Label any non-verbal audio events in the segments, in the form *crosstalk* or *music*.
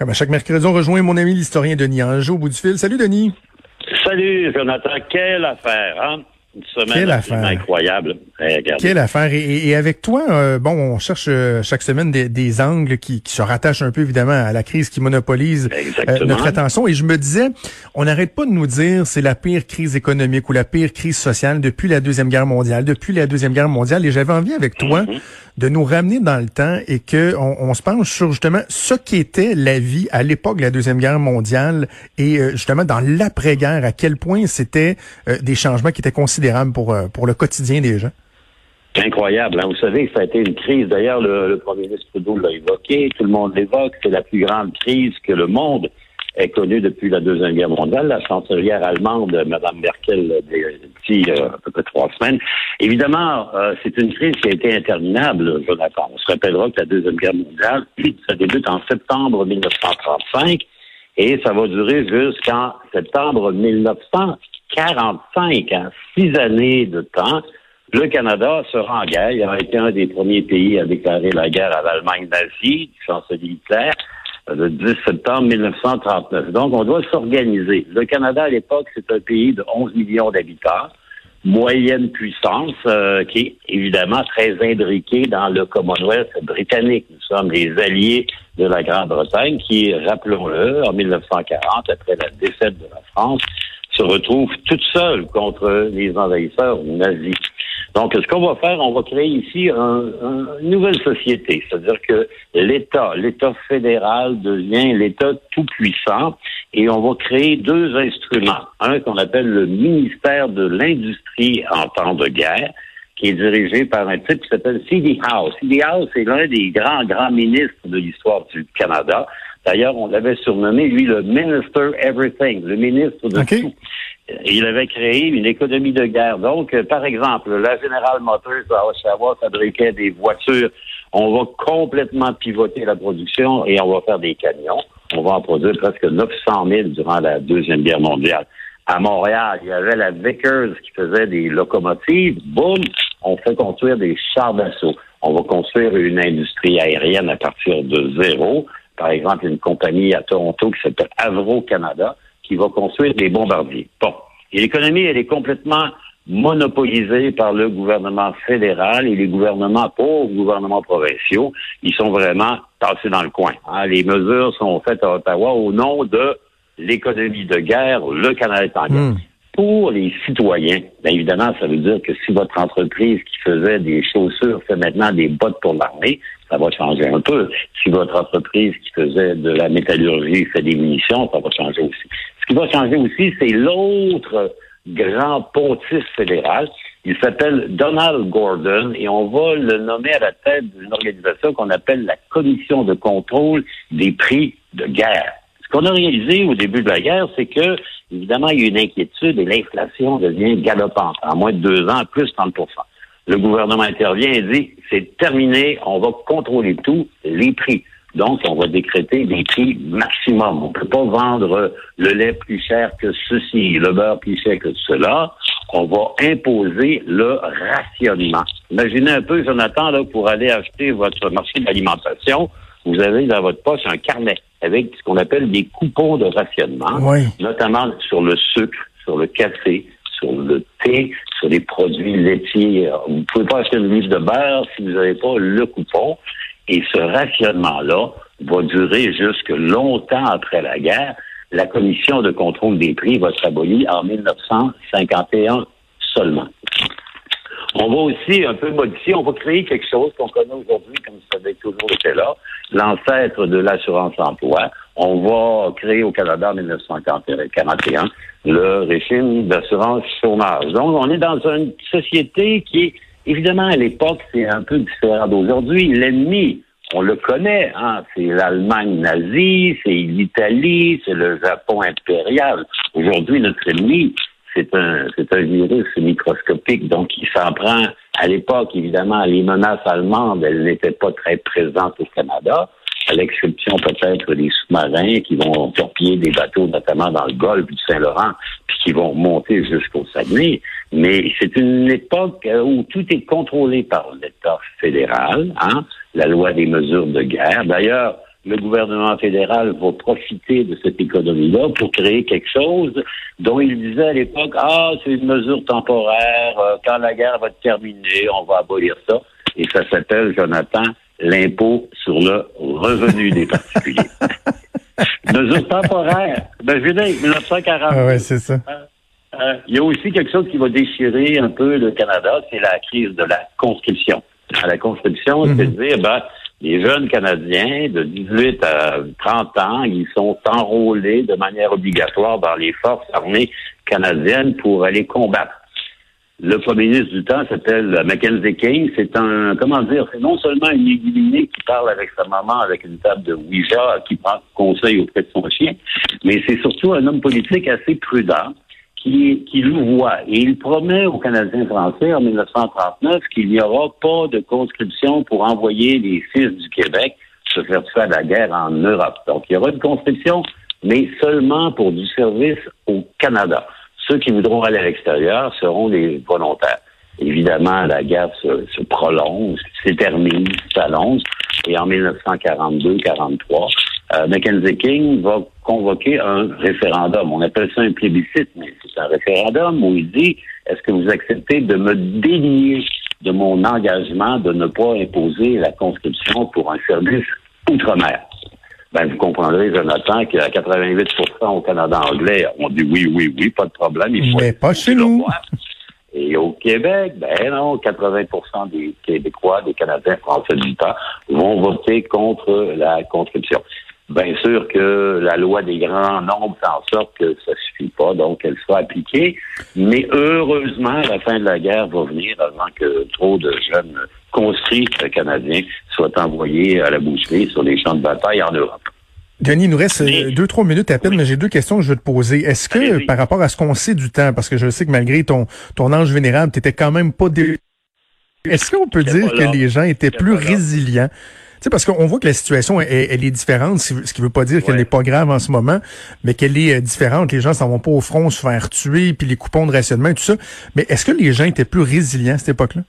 Comme à chaque mercredi, on rejoint mon ami l'historien Denis Anjou au bout du fil. Salut Denis. Salut Jonathan, quelle affaire, hein? Une semaine Quelle affaire. incroyable. Quelle affaire. Et, et avec toi, euh, bon, on cherche euh, chaque semaine des, des angles qui, qui, se rattachent un peu évidemment à la crise qui monopolise euh, notre attention. Et je me disais, on n'arrête pas de nous dire c'est la pire crise économique ou la pire crise sociale depuis la Deuxième Guerre mondiale, depuis la Deuxième Guerre mondiale. Et j'avais envie avec toi mm-hmm. de nous ramener dans le temps et que on, on, se penche sur justement ce qu'était la vie à l'époque de la Deuxième Guerre mondiale et justement dans l'après-guerre, à quel point c'était des changements qui étaient considérables pour, pour le quotidien des gens. Incroyable. Hein? Vous savez ça a été une crise. D'ailleurs, le, premier ministre Trudeau l'a évoqué. Tout le monde l'évoque. C'est la plus grande crise que le monde ait connue depuis la Deuxième Guerre mondiale. La chancelière allemande, Mme Merkel, dit euh, à peu près trois semaines. Évidemment, euh, c'est une crise qui a été interminable, Jonathan. On se rappellera que la Deuxième Guerre mondiale, *clears throat* ça débute en septembre 1935 et ça va durer jusqu'en septembre 1945, hein, six années de temps. Le Canada sera en guerre. Il a été un des premiers pays à déclarer la guerre à l'Allemagne nazie, du chancelier Hitler, le 10 septembre 1939. Donc, on doit s'organiser. Le Canada, à l'époque, c'est un pays de 11 millions d'habitants, moyenne puissance, euh, qui est évidemment très imbriqué dans le Commonwealth britannique. Nous sommes les alliés de la Grande-Bretagne qui, rappelons-le, en 1940, après la défaite de la France, se retrouve toute seule contre les envahisseurs nazis. Donc, ce qu'on va faire, on va créer ici une nouvelle société, c'est-à-dire que l'État, l'État fédéral devient l'État tout puissant et on va créer deux instruments. Un qu'on appelle le ministère de l'Industrie en temps de guerre, qui est dirigé par un type qui s'appelle C.D. Howe. C.D. Howe, c'est l'un des grands, grands ministres de l'histoire du Canada. D'ailleurs, on l'avait surnommé, lui, le Minister Everything, le ministre de tout. Il avait créé une économie de guerre. Donc, euh, par exemple, la General Motors à Oshawa fabriquait des voitures. On va complètement pivoter la production et on va faire des camions. On va en produire presque 900 000 durant la Deuxième Guerre mondiale. À Montréal, il y avait la Vickers qui faisait des locomotives. Boum, on fait construire des chars d'assaut. On va construire une industrie aérienne à partir de zéro par exemple, une compagnie à Toronto qui s'appelle Avro Canada, qui va construire des bombardiers. Bon. Et l'économie, elle est complètement monopolisée par le gouvernement fédéral et les gouvernements pauvres, gouvernements provinciaux. Ils sont vraiment tassés dans le coin. Hein. Les mesures sont faites à Ottawa au nom de l'économie de guerre. Le Canada est en guerre. Hmm. Pour les citoyens, bien évidemment, ça veut dire que si votre entreprise qui faisait des chaussures fait maintenant des bottes pour l'armée, ça va changer un peu. Si votre entreprise qui faisait de la métallurgie fait des munitions, ça va changer aussi. Ce qui va changer aussi, c'est l'autre grand pontife fédéral. Il s'appelle Donald Gordon et on va le nommer à la tête d'une organisation qu'on appelle la Commission de contrôle des prix de guerre. Ce qu'on a réalisé au début de la guerre, c'est que, évidemment, il y a une inquiétude et l'inflation devient galopante. En moins de deux ans, plus 30 le gouvernement intervient et dit c'est terminé, on va contrôler tout, les prix. Donc, on va décréter des prix maximum. On ne peut pas vendre le lait plus cher que ceci, le beurre plus cher que cela. On va imposer le rationnement. Imaginez un peu, Jonathan, là, pour aller acheter votre marché d'alimentation, vous avez dans votre poche un carnet avec ce qu'on appelle des coupons de rationnement, notamment sur le sucre, sur le café, sur le thé, sur les produits laitiers. Vous ne pouvez pas acheter une livre de beurre si vous n'avez pas le coupon. Et ce rationnement-là va durer jusque longtemps après la guerre. La commission de contrôle des prix va être abolie en 1951 seulement. On va aussi un peu modifier, on va créer quelque chose qu'on connaît aujourd'hui comme ça avait toujours été là, l'ancêtre de l'assurance emploi. On va créer au Canada en 1941 le régime d'assurance chômage. Donc, on est dans une société qui évidemment, à l'époque, c'est un peu différent d'aujourd'hui. L'ennemi, on le connaît, hein, c'est l'Allemagne nazie, c'est l'Italie, c'est le Japon impérial. Aujourd'hui, notre ennemi, c'est un, c'est un virus microscopique, donc il s'en prend à l'époque, évidemment, les menaces allemandes, elles n'étaient pas très présentes au Canada, à l'exception peut-être des sous-marins qui vont torpiller des bateaux, notamment dans le golfe du Saint-Laurent, puis qui vont monter jusqu'au Saguenay. Mais c'est une époque où tout est contrôlé par l'État fédéral, hein, la loi des mesures de guerre. D'ailleurs, le gouvernement fédéral va profiter de cette économie-là pour créer quelque chose dont il disait à l'époque, ah, c'est une mesure temporaire, euh, quand la guerre va terminer, on va abolir ça. Et ça s'appelle, Jonathan, l'impôt sur le revenu des particuliers. mesure temporaire. Imaginez, 1940. Ah ouais, c'est ça. Euh, euh, il y a aussi quelque chose qui va déchirer un peu le Canada, c'est la crise de la conscription. À la conscription, mhm. c'est dire, ben, les jeunes Canadiens de 18 à 30 ans, ils sont enrôlés de manière obligatoire dans les forces armées canadiennes pour aller combattre. Le premier ministre du temps s'appelle Mackenzie King. C'est un, comment dire, c'est non seulement un illuminé qui parle avec sa maman avec une table de Ouija, qui prend conseil auprès de son chien, mais c'est surtout un homme politique assez prudent qui, qui voit. Et il promet aux Canadiens français en 1939 qu'il n'y aura pas de conscription pour envoyer les fils du Québec se faire faire la guerre en Europe. Donc, il y aura une conscription, mais seulement pour du service au Canada. Ceux qui voudront aller à l'extérieur seront les volontaires. Évidemment, la guerre se, se prolonge, s'éternise, s'allonge. Et en 1942-43, euh, Mackenzie King va convoquer un référendum. On appelle ça un plébiscite, mais c'est un référendum où il dit est-ce que vous acceptez de me délier de mon engagement de ne pas imposer la conscription pour un service outre-mer? Ben, vous comprendrez, Jonathan, qu'à 88% au Canada anglais, on dit oui, oui, oui, pas de problème. Il faut Mais pas chez nous. Et au Québec, ben non, 80% des Québécois, des Canadiens français du temps vont voter contre la conscription. Bien sûr que la loi des grands nombres fait en sorte que ça suffit pas, donc elle soit appliquée. Mais heureusement, la fin de la guerre va venir avant que trop de jeunes conscrits canadiens soient envoyés à la boucherie sur les champs de bataille en Europe. Denis, il nous reste euh, deux, trois minutes à peine, mais j'ai deux questions que je veux te poser. Est-ce que, par rapport à ce qu'on sait du temps, parce que je sais que malgré ton, ton ange vénérable, t'étais quand même pas dé... Est-ce qu'on peut dire que les gens étaient plus résilients? Tu sais, parce qu'on voit que la situation, elle, est différente, ce qui veut pas dire qu'elle n'est pas grave en ce moment, mais qu'elle est euh, différente. Les gens s'en vont pas au front se faire tuer, puis les coupons de rationnement, tout ça. Mais est-ce que les gens étaient plus résilients à cette époque-là?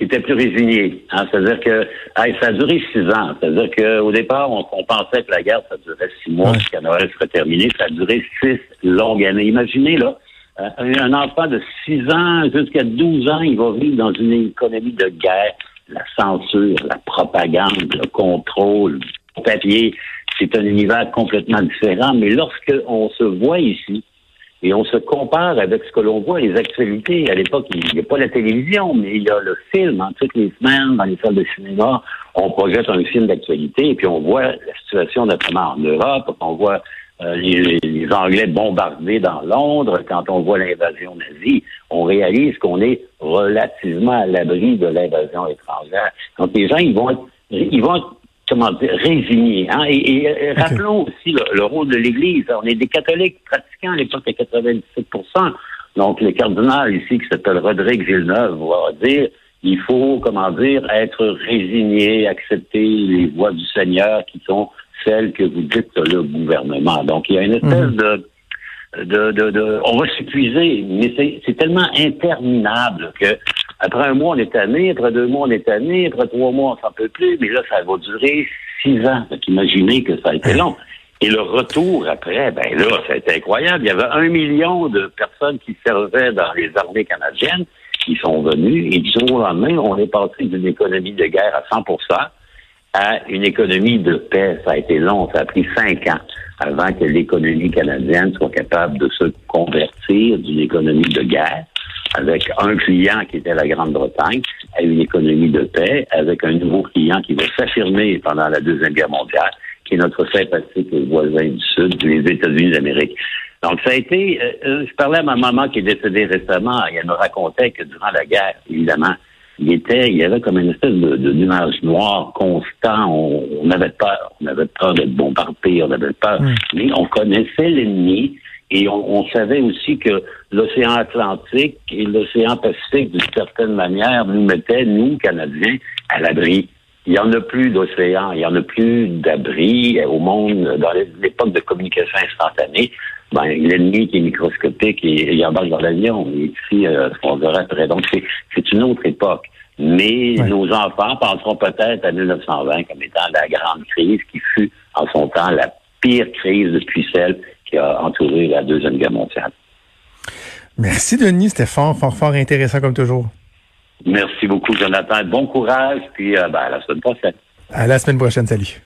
Ils étaient plus résignés. Hein? C'est-à-dire que ça a duré six ans. C'est-à-dire qu'au départ, on, pensait que la guerre, ça durait six mois, qu'à Noël serait terminé. Ça a duré six longues années. Imaginez, là, euh, un enfant de six ans jusqu'à 12 ans, il va vivre dans une économie de guerre la censure, la propagande, le contrôle, le papier. C'est un univers complètement différent. Mais lorsqu'on se voit ici et on se compare avec ce que l'on voit, les actualités, à l'époque, il n'y a pas la télévision, mais il y a le film. En toutes les semaines, dans les salles de cinéma, on projette un film d'actualité et puis on voit la situation notamment en Europe, on voit euh, les, Anglais bombardés dans Londres, quand on voit l'invasion nazie, on réalise qu'on est relativement à l'abri de l'invasion étrangère. Donc les gens, ils vont être, ils vont être, comment dire, résignés. Hein? Et, rappelons aussi le, rôle de l'Église. On est des catholiques pratiquants à l'époque à 97% Donc le cardinal ici, qui s'appelle Rodrigue Villeneuve, va dire il faut, comment dire, être résigné, accepter les voix du Seigneur qui sont celle que vous dites le gouvernement. Donc, il y a une espèce mhm. de, de, de, de, On va s'épuiser, mais c'est tellement interminable que après un mois, on est tanné, après deux mois, on est tanné, après trois mois, on s'en peut plus, mais là, ça va durer six ans. Imaginez que ça a été long. Et le retour après, ben là, ça a été incroyable. Il y avait un million de personnes qui servaient dans les armées canadiennes qui sont venues, et du jour au lendemain, on est passé d'une économie de guerre à 100% à une économie de paix. Ça a été long, ça a pris cinq ans avant que l'économie canadienne soit capable de se convertir d'une économie de guerre avec un client qui était la Grande-Bretagne à une économie de paix, avec un nouveau client qui va s'affirmer pendant la Deuxième Guerre mondiale, qui est notre sympathique voisin du Sud, les États-Unis d'Amérique. Donc, ça a été... Euh, euh, je parlais à ma maman qui est décédée récemment, et elle me racontait que durant la guerre, évidemment, il était, il y avait comme une espèce de, de nuage noir constant. On, avait peur, on avait peur d'être bombardé, on avait peur, mais on connaissait l'ennemi et on, on, savait aussi que l'océan Atlantique et l'océan Pacifique, d'une certaine manière, nous mettaient, nous, Canadiens, à l'abri. Il n'y en a plus d'océan, il n'y en a plus d'abri au monde dans l'époque de communication instantanée. Ben, l'ennemi qui est microscopique et il embarque dans l'avion. Ici, euh, ce qu'on verra après. Donc, c'est une autre époque. Mais nos enfants penseront peut-être à 1920 comme étant la grande crise qui fut en son temps la pire crise depuis celle qui a entouré la Deuxième Guerre mondiale. Merci Denis, c'était fort, fort, fort intéressant comme toujours. Merci beaucoup Jonathan, bon courage, puis euh, ben, à la semaine prochaine. À la semaine prochaine, salut.